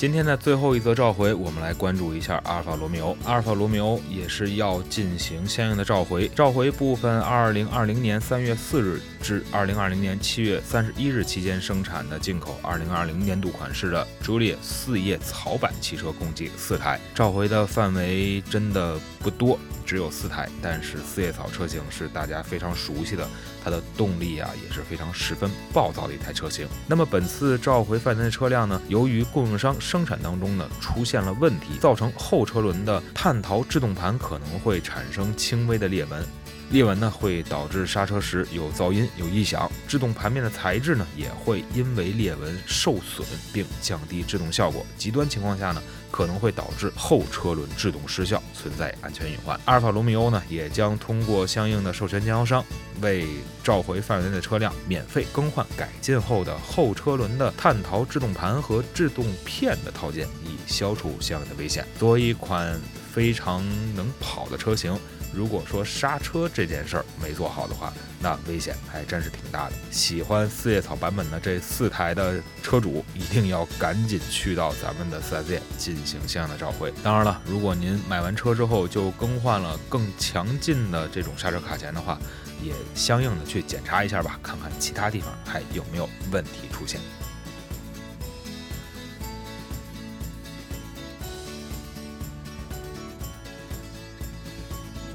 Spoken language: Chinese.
今天的最后一则召回，我们来关注一下阿尔法罗密欧。阿尔法罗密欧也是要进行相应的召回，召回部分二零二零年三月四日至二零二零年七月三十一日期间生产的进口二零二零年度款式的朱丽叶四叶草版汽车，共计四台。召回的范围真的不多，只有四台，但是四叶草车型是大家非常熟悉的，它的动力啊也是非常十分暴躁的一台车型。那么本次召回范围的车辆呢，由于供应商生产当中呢出现了问题，造成后车轮的碳陶制动盘可能会产生轻微的裂纹。裂纹呢会导致刹车时有噪音、有异响，制动盘面的材质呢也会因为裂纹受损并降低制动效果。极端情况下呢可能会导致后车轮制动失效，存在安全隐患。阿尔法罗密欧呢也将通过相应的授权经销商为召回范围内的车辆免费更换改进后的后车轮的碳陶制动盘和制动片的套件，以消除相应的危险。作为一款非常能跑的车型。如果说刹车这件事儿没做好的话，那危险还真是挺大的。喜欢四叶草版本的这四台的车主，一定要赶紧去到咱们的四 S 店进行相应的召回。当然了，如果您买完车之后就更换了更强劲的这种刹车卡钳的话，也相应的去检查一下吧，看看其他地方还有没有问题出现。